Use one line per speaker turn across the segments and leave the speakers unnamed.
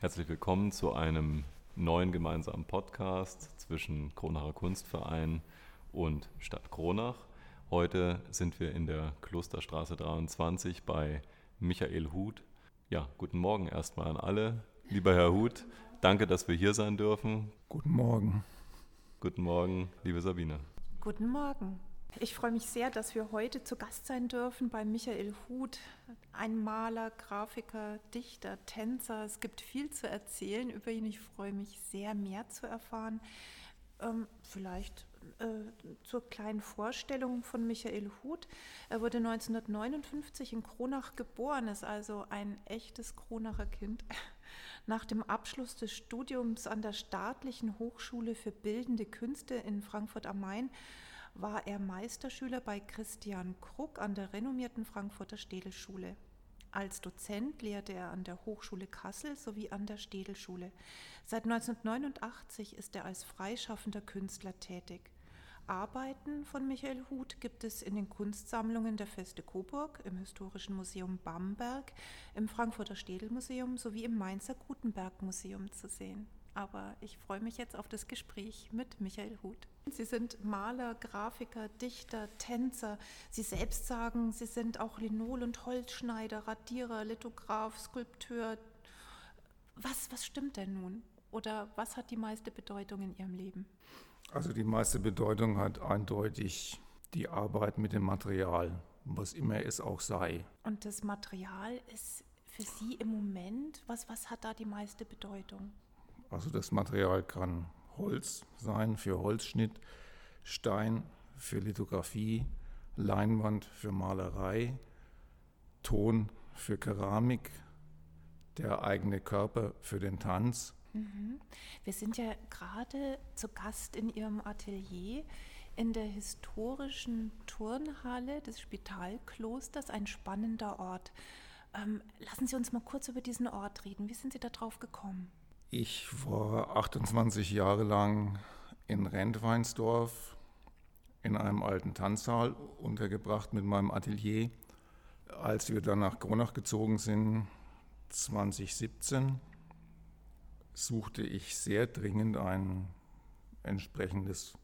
Herzlich willkommen zu einem neuen gemeinsamen Podcast zwischen Kronacher Kunstverein und Stadt Kronach. Heute sind wir in der Klosterstraße 23 bei Michael Huth. Ja, guten Morgen erstmal an alle. Lieber Herr Huth, danke, dass wir hier sein dürfen.
Guten Morgen.
Guten Morgen, liebe Sabine.
Guten Morgen. Ich freue mich sehr, dass wir heute zu Gast sein dürfen bei Michael Huth, ein Maler, Grafiker, Dichter, Tänzer. Es gibt viel zu erzählen über ihn. Ich freue mich sehr, mehr zu erfahren. Ähm, vielleicht äh, zur kleinen Vorstellung von Michael Huth. Er wurde 1959 in Kronach geboren, ist also ein echtes Kronacher Kind. Nach dem Abschluss des Studiums an der Staatlichen Hochschule für Bildende Künste in Frankfurt am Main war er Meisterschüler bei Christian Kruck an der renommierten Frankfurter Städelschule. Als Dozent lehrte er an der Hochschule Kassel sowie an der Städelschule. Seit 1989 ist er als freischaffender Künstler tätig. Arbeiten von Michael Huth gibt es in den Kunstsammlungen der Feste Coburg, im Historischen Museum Bamberg, im Frankfurter Städelmuseum sowie im Mainzer Gutenberg Museum zu sehen aber ich freue mich jetzt auf das Gespräch mit Michael Huth. Sie sind Maler, Grafiker, Dichter, Tänzer. Sie selbst sagen, Sie sind auch Linol- und Holzschneider, Radierer, Lithograf, Skulpteur. Was, was stimmt denn nun? Oder was hat die meiste Bedeutung in Ihrem Leben?
Also die meiste Bedeutung hat eindeutig die Arbeit mit dem Material, was immer es auch sei.
Und das Material ist für Sie im Moment, was, was hat da die meiste Bedeutung?
Also das Material kann Holz sein für Holzschnitt, Stein für Lithografie, Leinwand für Malerei, Ton für Keramik, der eigene Körper für den Tanz.
Mhm. Wir sind ja gerade zu Gast in Ihrem Atelier in der historischen Turnhalle des Spitalklosters, ein spannender Ort. Ähm, lassen Sie uns mal kurz über diesen Ort reden. Wie sind Sie darauf gekommen?
Ich war 28 Jahre lang in Rentweinsdorf in einem alten Tanzsaal untergebracht mit meinem Atelier. Als wir dann nach Kronach gezogen sind, 2017, suchte ich sehr dringend ein entsprechendes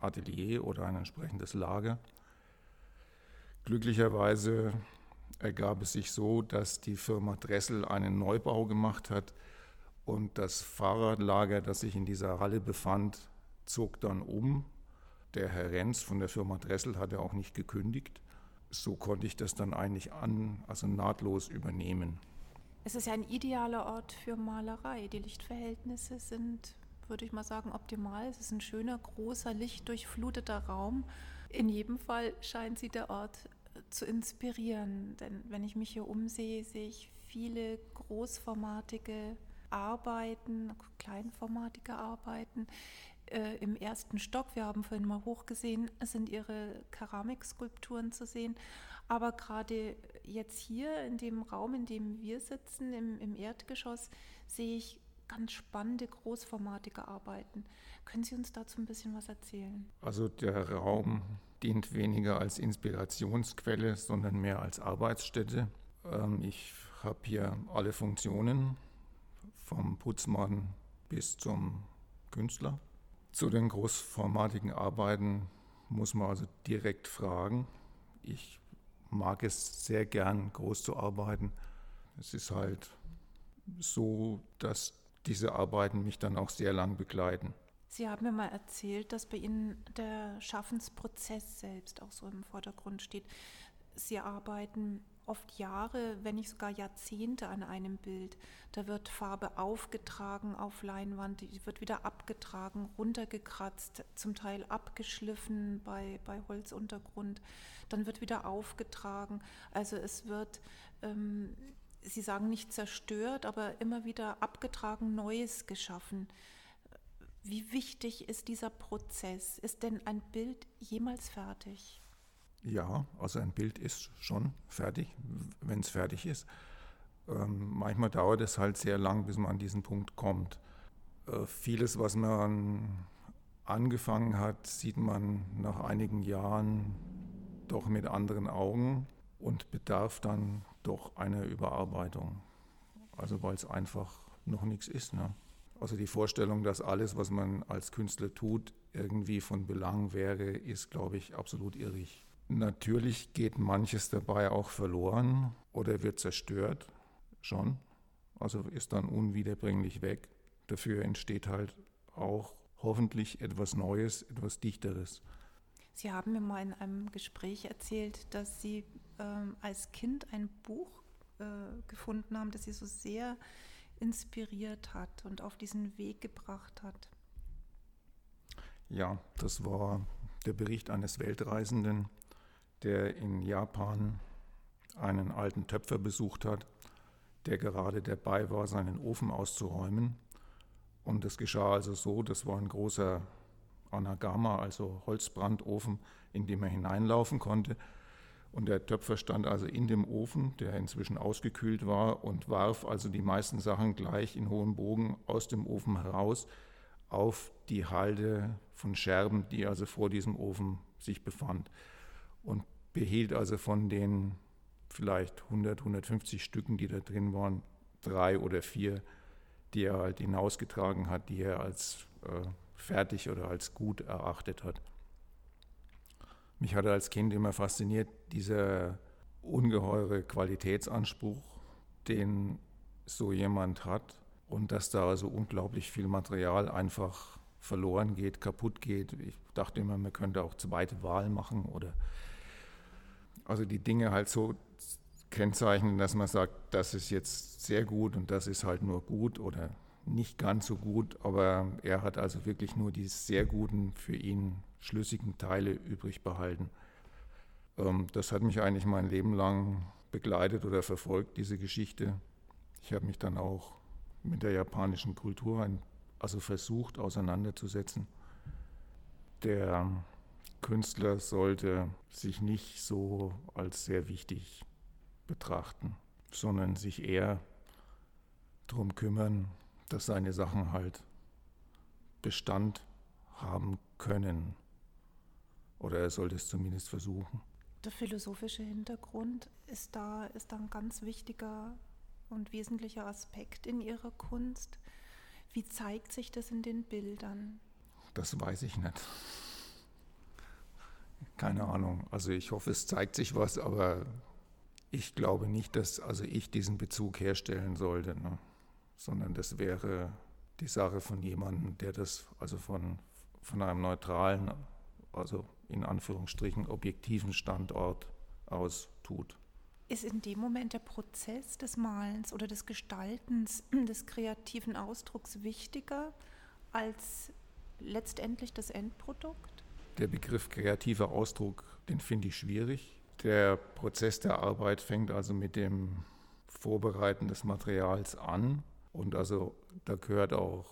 Atelier oder ein entsprechendes Lager. Glücklicherweise ergab es sich so, dass die Firma Dressel einen Neubau gemacht hat und das Fahrradlager, das sich in dieser Halle befand, zog dann um. Der Herr Renz von der Firma Dressel hatte auch nicht gekündigt. So konnte ich das dann eigentlich an, also nahtlos übernehmen.
Es ist ja ein idealer Ort für Malerei. Die Lichtverhältnisse sind, würde ich mal sagen, optimal. Es ist ein schöner, großer, lichtdurchfluteter Raum. In jedem Fall scheint sie der Ort zu inspirieren. Denn wenn ich mich hier umsehe, sehe ich viele großformatige Arbeiten, kleinformatige Arbeiten äh, im ersten Stock. Wir haben vorhin mal hochgesehen, sind ihre Keramikskulpturen zu sehen. Aber gerade jetzt hier in dem Raum, in dem wir sitzen, im, im Erdgeschoss, sehe ich ganz spannende, großformatige Arbeiten. Können Sie uns dazu ein bisschen was erzählen?
Also der Raum dient weniger als Inspirationsquelle, sondern mehr als Arbeitsstätte. Ähm, ich habe hier alle Funktionen vom Putzmann bis zum Künstler. Zu den großformatigen Arbeiten muss man also direkt fragen. Ich mag es sehr gern, groß zu arbeiten. Es ist halt so, dass diese Arbeiten mich dann auch sehr lang begleiten.
Sie haben mir mal erzählt, dass bei Ihnen der Schaffensprozess selbst auch so im Vordergrund steht. Sie arbeiten oft Jahre, wenn nicht sogar Jahrzehnte an einem Bild. Da wird Farbe aufgetragen auf Leinwand, die wird wieder abgetragen, runtergekratzt, zum Teil abgeschliffen bei, bei Holzuntergrund, dann wird wieder aufgetragen. Also es wird, ähm, Sie sagen nicht zerstört, aber immer wieder abgetragen, Neues geschaffen. Wie wichtig ist dieser Prozess? Ist denn ein Bild jemals fertig?
Ja, also ein Bild ist schon fertig, wenn es fertig ist. Ähm, manchmal dauert es halt sehr lang, bis man an diesen Punkt kommt. Äh, vieles, was man angefangen hat, sieht man nach einigen Jahren doch mit anderen Augen und bedarf dann doch einer Überarbeitung. Also weil es einfach noch nichts ist. Ne? Also die Vorstellung, dass alles, was man als Künstler tut, irgendwie von Belang wäre, ist, glaube ich, absolut irrig. Natürlich geht manches dabei auch verloren oder wird zerstört, schon. Also ist dann unwiederbringlich weg. Dafür entsteht halt auch hoffentlich etwas Neues, etwas Dichteres.
Sie haben mir mal in einem Gespräch erzählt, dass Sie ähm, als Kind ein Buch äh, gefunden haben, das Sie so sehr inspiriert hat und auf diesen Weg gebracht hat.
Ja, das war der Bericht eines Weltreisenden, der in Japan einen alten Töpfer besucht hat, der gerade dabei war, seinen Ofen auszuräumen. Und es geschah also so, das war ein großer Anagama, also Holzbrandofen, in dem er hineinlaufen konnte. Und der Töpfer stand also in dem Ofen, der inzwischen ausgekühlt war, und warf also die meisten Sachen gleich in hohem Bogen aus dem Ofen heraus auf die Halde von Scherben, die also vor diesem Ofen sich befand. Und behielt also von den vielleicht 100, 150 Stücken, die da drin waren, drei oder vier, die er halt hinausgetragen hat, die er als äh, fertig oder als gut erachtet hat. Mich hatte als Kind immer fasziniert dieser ungeheure Qualitätsanspruch, den so jemand hat und dass da also unglaublich viel Material einfach verloren geht, kaputt geht. Ich dachte immer, man könnte auch zweite Wahl machen oder also die Dinge halt so kennzeichnen, dass man sagt, das ist jetzt sehr gut und das ist halt nur gut oder nicht ganz so gut, aber er hat also wirklich nur die sehr guten, für ihn schlüssigen Teile übrig behalten. Ähm, das hat mich eigentlich mein Leben lang begleitet oder verfolgt, diese Geschichte. Ich habe mich dann auch mit der japanischen Kultur also versucht auseinanderzusetzen. Der Künstler sollte sich nicht so als sehr wichtig betrachten, sondern sich eher darum kümmern, dass seine Sachen halt Bestand haben können. Oder er sollte es zumindest versuchen.
Der philosophische Hintergrund ist da, ist da ein ganz wichtiger und wesentlicher Aspekt in Ihrer Kunst. Wie zeigt sich das in den Bildern?
Das weiß ich nicht. Keine Ahnung. Also ich hoffe, es zeigt sich was, aber ich glaube nicht, dass also ich diesen Bezug herstellen sollte. Ne? sondern das wäre die Sache von jemandem, der das also von, von einem neutralen, also in Anführungsstrichen objektiven Standort aus tut.
Ist in dem Moment der Prozess des Malens oder des Gestaltens, des kreativen Ausdrucks wichtiger als letztendlich das Endprodukt?
Der Begriff kreativer Ausdruck, den finde ich schwierig. Der Prozess der Arbeit fängt also mit dem Vorbereiten des Materials an und also da gehört auch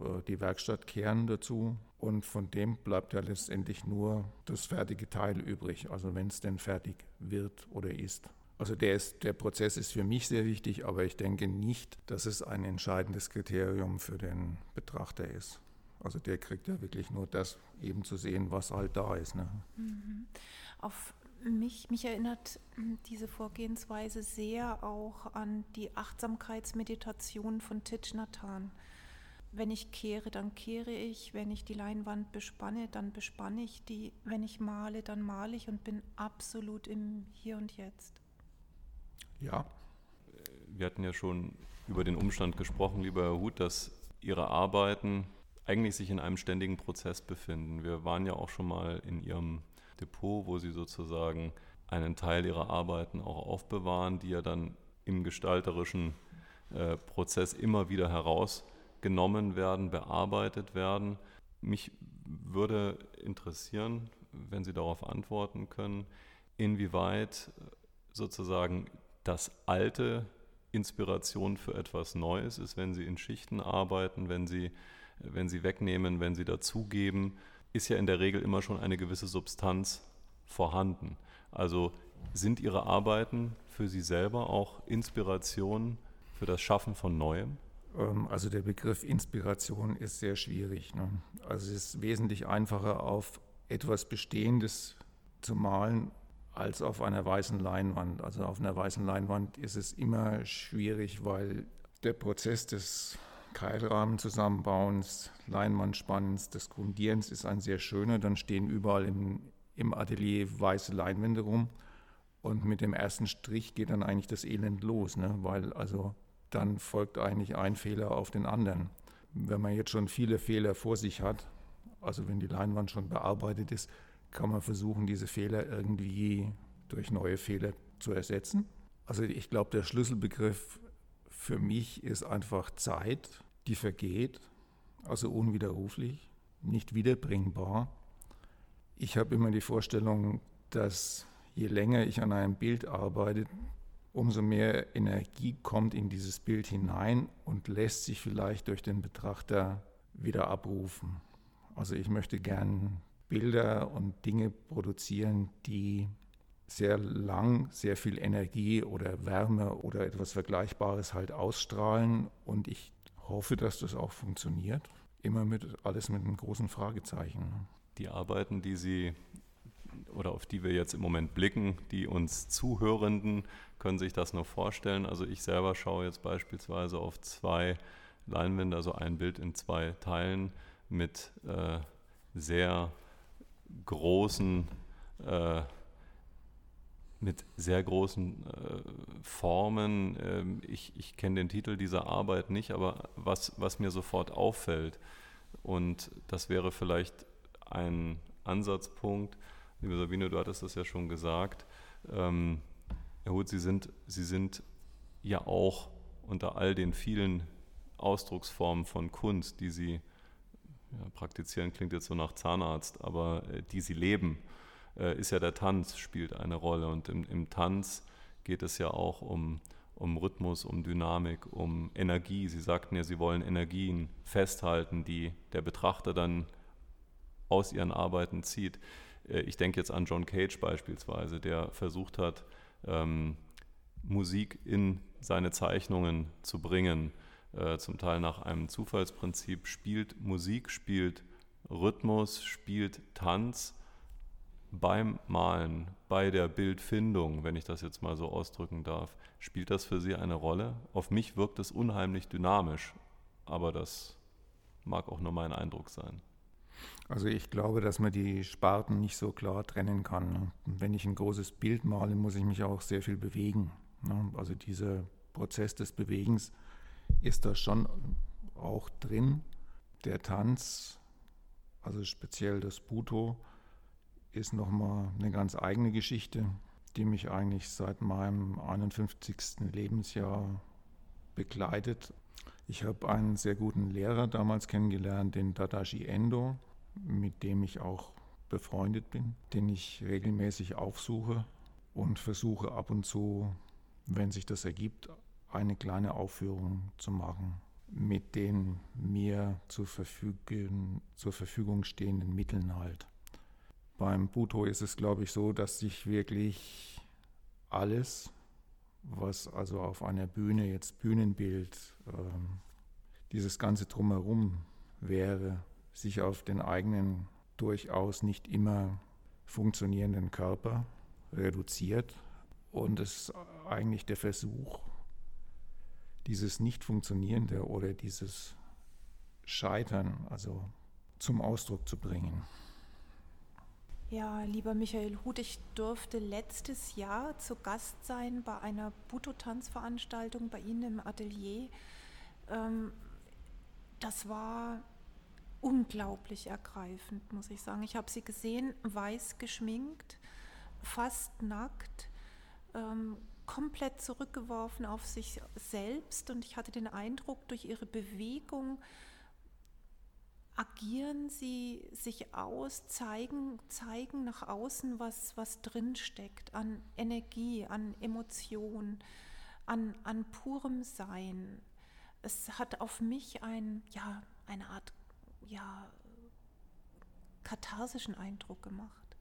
äh, die Werkstattkern dazu. Und von dem bleibt ja letztendlich nur das fertige Teil übrig, also wenn es denn fertig wird oder ist. Also der, ist, der Prozess ist für mich sehr wichtig, aber ich denke nicht, dass es ein entscheidendes Kriterium für den Betrachter ist. Also der kriegt ja wirklich nur das eben zu sehen, was halt da ist. Ne?
Mhm. Auf mich, mich erinnert hm, diese Vorgehensweise sehr auch an die Achtsamkeitsmeditation von Thich Nhat Hanh. Wenn ich kehre, dann kehre ich. Wenn ich die Leinwand bespanne, dann bespanne ich die. Wenn ich male, dann male ich und bin absolut im Hier und Jetzt.
Ja. Wir hatten ja schon über den Umstand gesprochen, lieber Herr Huth, dass Ihre Arbeiten eigentlich sich in einem ständigen Prozess befinden. Wir waren ja auch schon mal in Ihrem Depot, wo sie sozusagen einen Teil ihrer Arbeiten auch aufbewahren, die ja dann im gestalterischen äh, Prozess immer wieder herausgenommen werden, bearbeitet werden. Mich würde interessieren, wenn Sie darauf antworten können, inwieweit sozusagen das Alte Inspiration für etwas Neues ist, wenn Sie in Schichten arbeiten, wenn Sie, wenn Sie wegnehmen, wenn Sie dazugeben ist ja in der Regel immer schon eine gewisse Substanz vorhanden. Also sind Ihre Arbeiten für Sie selber auch Inspiration für das Schaffen von Neuem?
Ähm, also der Begriff Inspiration ist sehr schwierig. Ne? Also es ist wesentlich einfacher, auf etwas Bestehendes zu malen, als auf einer weißen Leinwand. Also auf einer weißen Leinwand ist es immer schwierig, weil der Prozess des Keilrahmenzusammenbauens, Leinwandspannens, des Grundierens ist ein sehr schöner. Dann stehen überall im, im Atelier weiße Leinwände rum. Und mit dem ersten Strich geht dann eigentlich das Elend los, ne? weil also dann folgt eigentlich ein Fehler auf den anderen. Wenn man jetzt schon viele Fehler vor sich hat, also wenn die Leinwand schon bearbeitet ist, kann man versuchen, diese Fehler irgendwie durch neue Fehler zu ersetzen. Also ich glaube, der Schlüsselbegriff für mich ist einfach Zeit, die vergeht, also unwiderruflich, nicht wiederbringbar. Ich habe immer die Vorstellung, dass je länger ich an einem Bild arbeite, umso mehr Energie kommt in dieses Bild hinein und lässt sich vielleicht durch den Betrachter wieder abrufen. Also ich möchte gern Bilder und Dinge produzieren, die sehr lang sehr viel Energie oder Wärme oder etwas Vergleichbares halt ausstrahlen und ich hoffe, dass das auch funktioniert. Immer mit alles mit einem großen Fragezeichen.
Die Arbeiten, die Sie oder auf die wir jetzt im Moment blicken, die uns Zuhörenden können sich das nur vorstellen. Also ich selber schaue jetzt beispielsweise auf zwei Leinwände, also ein Bild in zwei Teilen mit äh, sehr großen äh, mit sehr großen äh, Formen. Ähm, ich, ich kenne den Titel dieser Arbeit nicht, aber was, was mir sofort auffällt, und das wäre vielleicht ein Ansatzpunkt, liebe Sabine, du hattest das ja schon gesagt, ähm, Herr Huth, Sie sind, Sie sind ja auch unter all den vielen Ausdrucksformen von Kunst, die Sie ja, praktizieren, klingt jetzt so nach Zahnarzt, aber äh, die Sie leben, äh, ist ja der Tanz, spielt eine Rolle. Und im, im Tanz geht es ja auch um, um Rhythmus, um Dynamik, um Energie. Sie sagten ja, Sie wollen Energien festhalten, die der Betrachter dann aus ihren Arbeiten zieht. Äh, ich denke jetzt an John Cage beispielsweise, der versucht hat, ähm, Musik in seine Zeichnungen zu bringen, äh, zum Teil nach einem Zufallsprinzip, spielt Musik, spielt Rhythmus, spielt Tanz beim Malen, bei der Bildfindung, wenn ich das jetzt mal so ausdrücken darf. Spielt das für Sie eine Rolle? Auf mich wirkt es unheimlich dynamisch, aber das mag auch nur mein Eindruck sein.
Also ich glaube, dass man die Sparten nicht so klar trennen kann. Wenn ich ein großes Bild male, muss ich mich auch sehr viel bewegen. Ne? Also dieser Prozess des Bewegens ist da schon auch drin. Der Tanz, also speziell das Buto, ist nochmal eine ganz eigene Geschichte, die mich eigentlich seit meinem 51. Lebensjahr begleitet. Ich habe einen sehr guten Lehrer damals kennengelernt, den Tadashi Endo, mit dem ich auch befreundet bin, den ich regelmäßig aufsuche und versuche ab und zu, wenn sich das ergibt, eine kleine Aufführung zu machen mit den mir zur Verfügung, zur Verfügung stehenden Mitteln halt. Beim Buto ist es, glaube ich, so, dass sich wirklich alles, was also auf einer Bühne jetzt Bühnenbild, ähm, dieses ganze drumherum wäre, sich auf den eigenen durchaus nicht immer funktionierenden Körper reduziert und es ist eigentlich der Versuch, dieses Nicht-Funktionierende oder dieses Scheitern also zum Ausdruck zu bringen.
Ja, lieber Michael Huth, ich durfte letztes Jahr zu Gast sein bei einer Buto-Tanzveranstaltung bei Ihnen im Atelier. Ähm, das war unglaublich ergreifend, muss ich sagen. Ich habe Sie gesehen, weiß geschminkt, fast nackt, ähm, komplett zurückgeworfen auf sich selbst und ich hatte den Eindruck, durch Ihre Bewegung agieren sie sich aus, zeigen, zeigen nach außen, was, was drinsteckt an Energie, an Emotion, an, an purem Sein. Es hat auf mich ein, ja, eine Art ja, katharsischen Eindruck gemacht.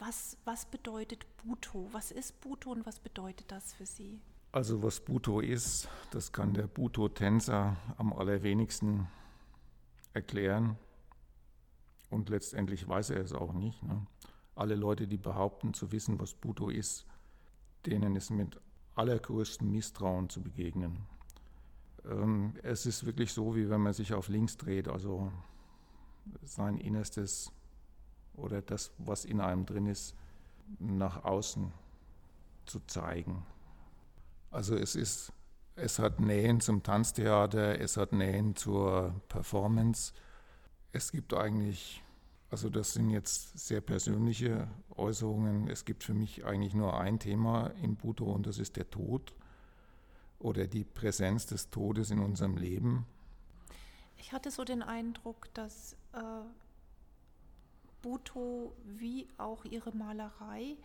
Was, was bedeutet Buto? Was ist Buto und was bedeutet das für Sie?
Also was Buto ist, das kann der Buto-Tänzer am allerwenigsten erklären und letztendlich weiß er es auch nicht. Ne? Alle Leute, die behaupten zu wissen, was Buto ist, denen ist mit allergrößtem Misstrauen zu begegnen. Ähm, es ist wirklich so, wie wenn man sich auf links dreht, also sein Innerstes oder das, was in einem drin ist, nach außen zu zeigen. Also es ist, es hat Nähen zum Tanztheater, es hat Nähen zur Performance. Es gibt eigentlich, also das sind jetzt sehr persönliche Äußerungen, es gibt für mich eigentlich nur ein Thema in Buto und das ist der Tod oder die Präsenz des Todes in unserem Leben.
Ich hatte so den Eindruck, dass äh, Buto wie auch ihre Malerei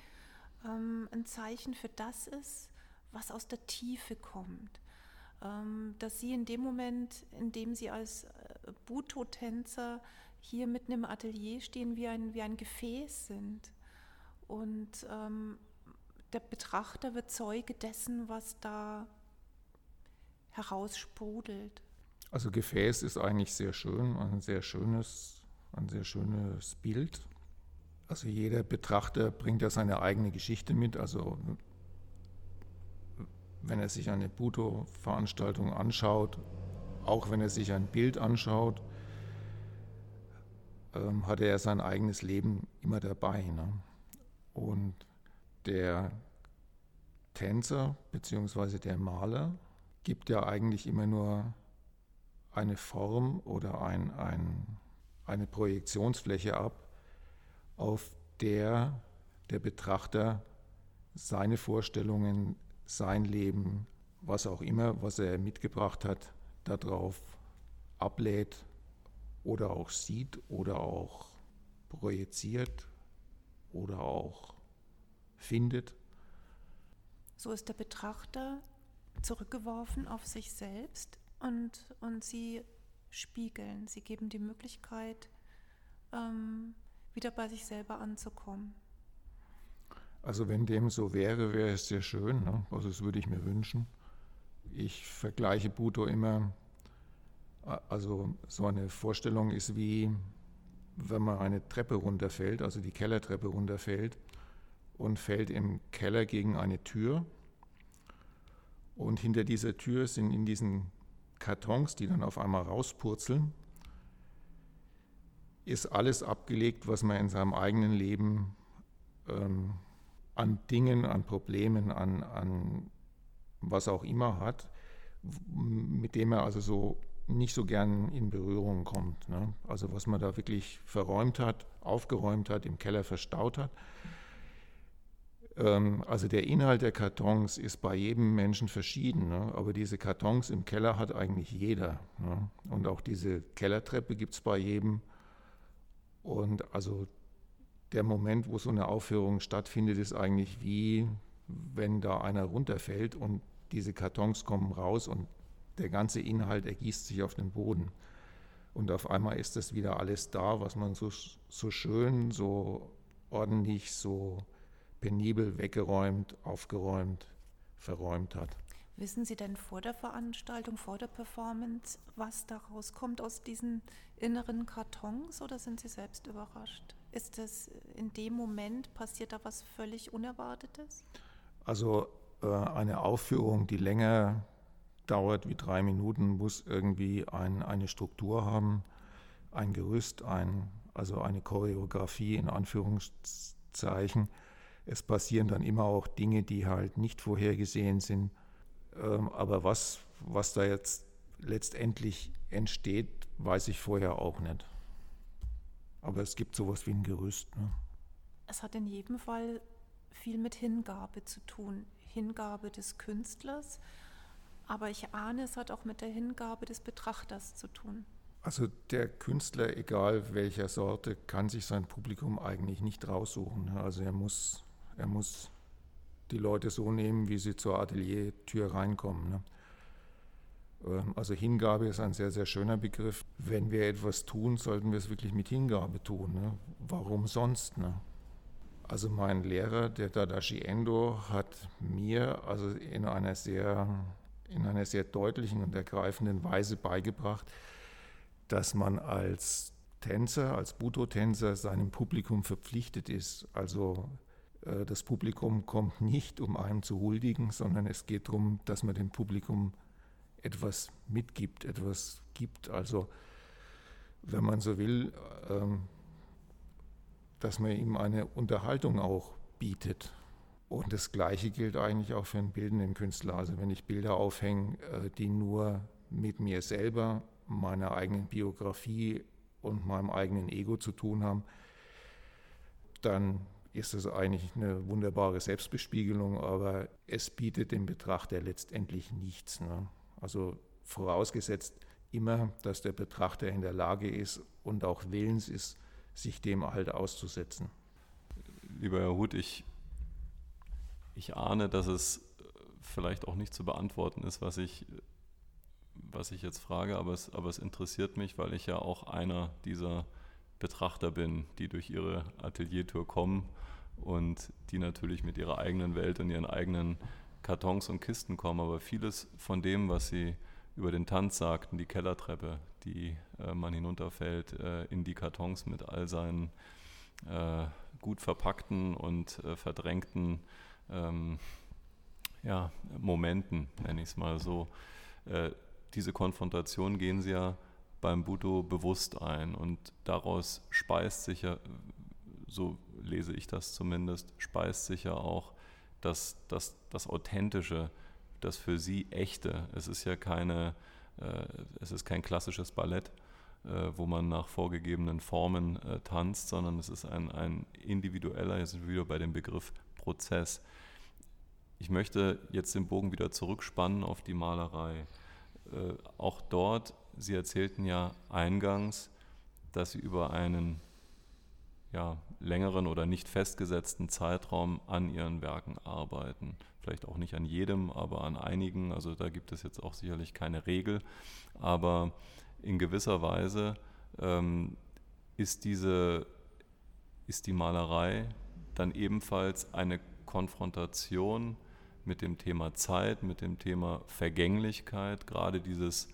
ähm, ein Zeichen für das ist, was aus der Tiefe kommt. Ähm, dass sie in dem Moment, in dem sie als äh, Buto-Tänzer hier mitten im Atelier stehen, wie ein, wie ein Gefäß sind. Und ähm, der Betrachter wird Zeuge dessen, was da heraussprudelt.
Also Gefäß ist eigentlich sehr schön, ein sehr schönes, ein sehr schönes Bild. Also jeder Betrachter bringt ja seine eigene Geschichte mit. Also wenn er sich eine Buto-Veranstaltung anschaut, auch wenn er sich ein Bild anschaut, ähm, hat er sein eigenes Leben immer dabei. Ne? Und der Tänzer bzw. der Maler gibt ja eigentlich immer nur eine Form oder ein, ein, eine Projektionsfläche ab, auf der der Betrachter seine Vorstellungen, sein Leben, was auch immer, was er mitgebracht hat, darauf ablädt oder auch sieht oder auch projiziert oder auch findet.
So ist der Betrachter zurückgeworfen auf sich selbst und, und sie spiegeln, sie geben die Möglichkeit, ähm, wieder bei sich selber anzukommen.
Also wenn dem so wäre, wäre es sehr schön. Ne? Also das würde ich mir wünschen. Ich vergleiche Buto immer, also so eine Vorstellung ist wie, wenn man eine Treppe runterfällt, also die Kellertreppe runterfällt und fällt im Keller gegen eine Tür und hinter dieser Tür sind in diesen Kartons, die dann auf einmal rauspurzeln, ist alles abgelegt, was man in seinem eigenen Leben ähm, an Dingen, an Problemen, an, an was auch immer hat, mit dem er also so nicht so gern in Berührung kommt. Ne? Also was man da wirklich verräumt hat, aufgeräumt hat, im Keller verstaut hat. Ähm, also der Inhalt der Kartons ist bei jedem Menschen verschieden, ne? aber diese Kartons im Keller hat eigentlich jeder. Ne? Und auch diese Kellertreppe gibt es bei jedem. Und also der Moment, wo so eine Aufführung stattfindet, ist eigentlich wie wenn da einer runterfällt und diese Kartons kommen raus und der ganze Inhalt ergießt sich auf den Boden. Und auf einmal ist das wieder alles da, was man so, so schön, so ordentlich, so penibel weggeräumt, aufgeräumt, verräumt hat.
Wissen Sie denn vor der Veranstaltung, vor der Performance, was da rauskommt aus diesen inneren Kartons oder sind Sie selbst überrascht? Ist das in dem Moment, passiert da was völlig Unerwartetes?
Also äh, eine Aufführung, die länger dauert wie drei Minuten, muss irgendwie ein, eine Struktur haben, ein Gerüst, ein, also eine Choreografie in Anführungszeichen es passieren dann immer auch Dinge, die halt nicht vorhergesehen sind. Ähm, aber was, was da jetzt letztendlich entsteht, weiß ich vorher auch nicht. Aber es gibt sowas wie ein Gerüst. Ne?
Es hat in jedem Fall viel mit Hingabe zu tun. Hingabe des Künstlers, aber ich ahne, es hat auch mit der Hingabe des Betrachters zu tun.
Also der Künstler, egal welcher Sorte, kann sich sein Publikum eigentlich nicht raussuchen. Ne? Also er muss er muss die Leute so nehmen, wie sie zur Ateliertür reinkommen. Ne? Ähm, also Hingabe ist ein sehr, sehr schöner Begriff. Wenn wir etwas tun, sollten wir es wirklich mit Hingabe tun. Ne? Warum sonst? Ne? Also mein Lehrer, der Dadashi Endo, hat mir also in einer sehr, in einer sehr deutlichen und ergreifenden Weise beigebracht, dass man als Tänzer, als Buto-Tänzer seinem Publikum verpflichtet ist. Also äh, das Publikum kommt nicht, um einem zu huldigen, sondern es geht darum, dass man dem Publikum etwas mitgibt, etwas gibt. Also wenn man so will, ähm, dass man ihm eine Unterhaltung auch bietet. Und das Gleiche gilt eigentlich auch für einen bildenden Künstler. Also wenn ich Bilder aufhänge, äh, die nur mit mir selber, meiner eigenen Biografie und meinem eigenen Ego zu tun haben, dann ist es eigentlich eine wunderbare Selbstbespiegelung, aber es bietet dem Betrachter letztendlich nichts. Ne? Also vorausgesetzt immer, dass der Betrachter in der Lage ist und auch willens ist, sich dem halt auszusetzen.
Lieber Herr Huth, ich, ich ahne, dass es vielleicht auch nicht zu beantworten ist, was ich, was ich jetzt frage, aber es, aber es interessiert mich, weil ich ja auch einer dieser Betrachter bin, die durch ihre Ateliertour kommen und die natürlich mit ihrer eigenen Welt und ihren eigenen Kartons und Kisten kommen. Aber vieles von dem, was sie über den Tanz sagten, die Kellertreppe, die äh, man hinunterfällt äh, in die Kartons mit all seinen äh, gut verpackten und äh, verdrängten ähm, ja, Momenten, nenne ich es mal so. Äh, diese Konfrontation gehen sie ja beim Buddho bewusst ein und daraus speist sich ja, so lese ich das zumindest, speist sich ja auch das, das, das Authentische, das für sie echte. Es ist ja keine, äh, es ist kein klassisches Ballett, äh, wo man nach vorgegebenen Formen äh, tanzt, sondern es ist ein, ein individueller, jetzt sind wir wieder bei dem Begriff Prozess. Ich möchte jetzt den Bogen wieder zurückspannen auf die Malerei. Äh, auch dort, Sie erzählten ja eingangs, dass Sie über einen ja, längeren oder nicht festgesetzten Zeitraum an Ihren Werken arbeiten vielleicht auch nicht an jedem, aber an einigen. Also da gibt es jetzt auch sicherlich keine Regel. Aber in gewisser Weise ähm, ist, diese, ist die Malerei dann ebenfalls eine Konfrontation mit dem Thema Zeit, mit dem Thema Vergänglichkeit, gerade dieses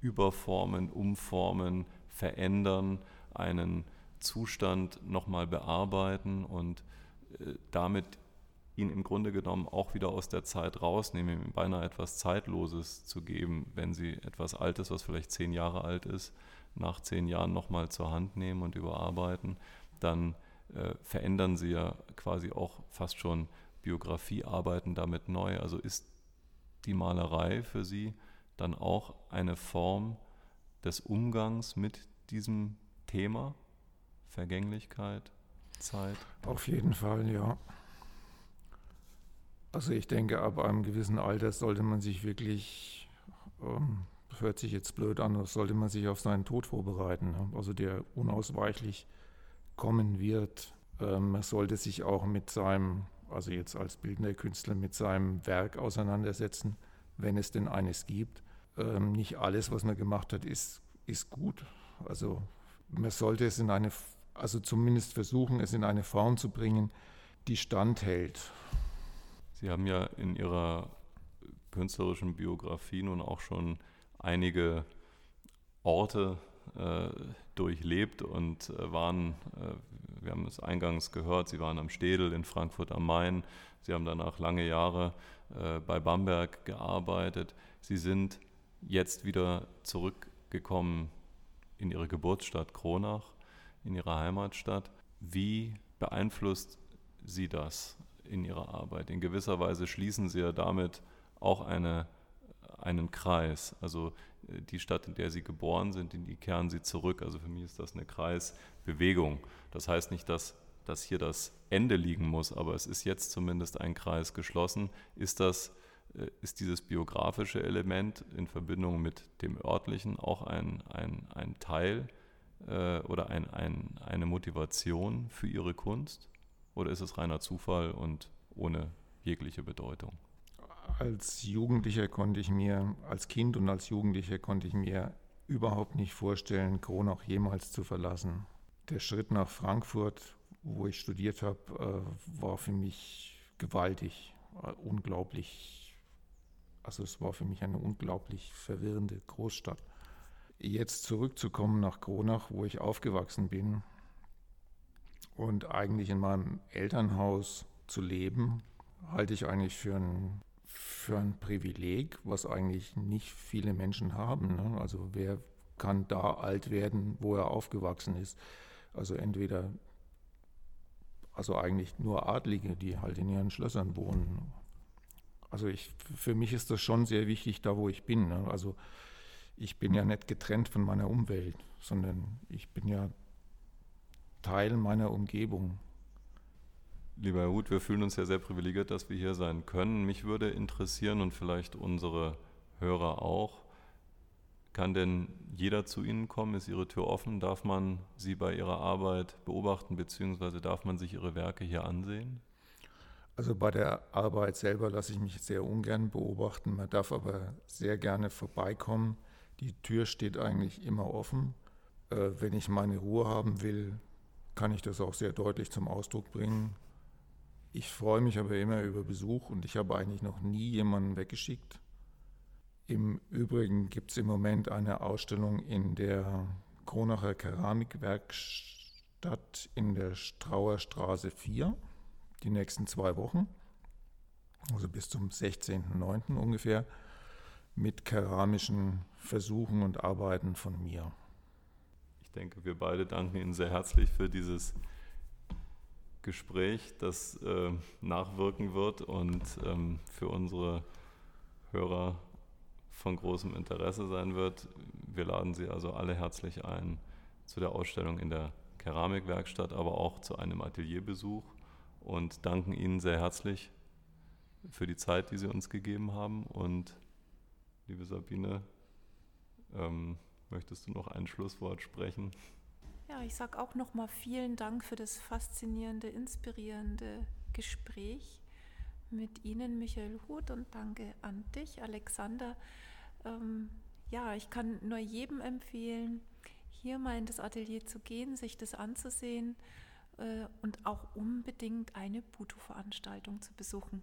Überformen, Umformen, Verändern, einen Zustand nochmal bearbeiten und äh, damit ihn im Grunde genommen auch wieder aus der Zeit rausnehmen, ihm beinahe etwas Zeitloses zu geben, wenn sie etwas Altes, was vielleicht zehn Jahre alt ist, nach zehn Jahren nochmal zur Hand nehmen und überarbeiten, dann äh, verändern sie ja quasi auch fast schon Biografiearbeiten damit neu. Also ist die Malerei für sie dann auch eine Form des Umgangs mit diesem Thema, Vergänglichkeit, Zeit?
Auf jeden Fall, ja. Also ich denke, ab einem gewissen Alter sollte man sich wirklich, ähm, hört sich jetzt blöd an, sollte man sich auf seinen Tod vorbereiten, ne? also der unausweichlich kommen wird. Ähm, man sollte sich auch mit seinem, also jetzt als bildender Künstler, mit seinem Werk auseinandersetzen, wenn es denn eines gibt. Ähm, nicht alles, was man gemacht hat, ist, ist gut. Also man sollte es in eine, also zumindest versuchen, es in eine Form zu bringen, die standhält.
Sie haben ja in Ihrer künstlerischen Biografie nun auch schon einige Orte äh, durchlebt und äh, waren, äh, wir haben es eingangs gehört, Sie waren am Städel in Frankfurt am Main, Sie haben danach lange Jahre äh, bei Bamberg gearbeitet. Sie sind jetzt wieder zurückgekommen in Ihre Geburtsstadt Kronach, in Ihre Heimatstadt. Wie beeinflusst Sie das? in ihrer Arbeit. In gewisser Weise schließen sie ja damit auch eine, einen Kreis. Also äh, die Stadt, in der sie geboren sind, in die kehren sie zurück. Also für mich ist das eine Kreisbewegung. Das heißt nicht, dass, dass hier das Ende liegen muss, aber es ist jetzt zumindest ein Kreis geschlossen. Ist das äh, ist dieses biografische Element in Verbindung mit dem örtlichen auch ein, ein, ein Teil äh, oder ein, ein, eine Motivation für Ihre Kunst? Oder ist es reiner Zufall und ohne jegliche Bedeutung?
Als Jugendlicher konnte ich mir, als Kind und als Jugendlicher konnte ich mir überhaupt nicht vorstellen, Kronach jemals zu verlassen. Der Schritt nach Frankfurt, wo ich studiert habe, äh, war für mich gewaltig, äh, unglaublich. Also es war für mich eine unglaublich verwirrende Großstadt. Jetzt zurückzukommen nach Kronach, wo ich aufgewachsen bin, und eigentlich in meinem Elternhaus zu leben, halte ich eigentlich für ein, für ein Privileg, was eigentlich nicht viele Menschen haben. Ne? Also wer kann da alt werden, wo er aufgewachsen ist? Also entweder, also eigentlich nur Adlige, die halt in ihren Schlössern wohnen. Also ich, für mich ist das schon sehr wichtig, da wo ich bin. Ne? Also ich bin ja nicht getrennt von meiner Umwelt, sondern ich bin ja Teil meiner Umgebung.
Lieber Herr Huth, wir fühlen uns ja sehr privilegiert, dass wir hier sein können. Mich würde interessieren und vielleicht unsere Hörer auch, kann denn jeder zu Ihnen kommen? Ist Ihre Tür offen? Darf man Sie bei Ihrer Arbeit beobachten, beziehungsweise darf man sich Ihre Werke hier ansehen?
Also bei der Arbeit selber lasse ich mich sehr ungern beobachten. Man darf aber sehr gerne vorbeikommen. Die Tür steht eigentlich immer offen. Äh, wenn ich meine Ruhe haben will, kann ich das auch sehr deutlich zum Ausdruck bringen. Ich freue mich aber immer über Besuch und ich habe eigentlich noch nie jemanden weggeschickt. Im Übrigen gibt es im Moment eine Ausstellung in der Kronacher Keramikwerkstatt in der Strauer Straße 4, die nächsten zwei Wochen, also bis zum 16.09. ungefähr, mit keramischen Versuchen und Arbeiten von mir.
Ich denke, wir beide danken Ihnen sehr herzlich für dieses Gespräch, das äh, nachwirken wird und ähm, für unsere Hörer von großem Interesse sein wird. Wir laden Sie also alle herzlich ein zu der Ausstellung in der Keramikwerkstatt, aber auch zu einem Atelierbesuch und danken Ihnen sehr herzlich für die Zeit, die Sie uns gegeben haben. Und liebe Sabine, ähm, möchtest du noch ein Schlusswort sprechen?
Ja, ich sage auch nochmal vielen Dank für das faszinierende, inspirierende Gespräch mit Ihnen, Michael Huth, und danke an dich, Alexander. Ähm, ja, ich kann nur jedem empfehlen, hier mal in das Atelier zu gehen, sich das anzusehen äh, und auch unbedingt eine Buto-Veranstaltung zu besuchen.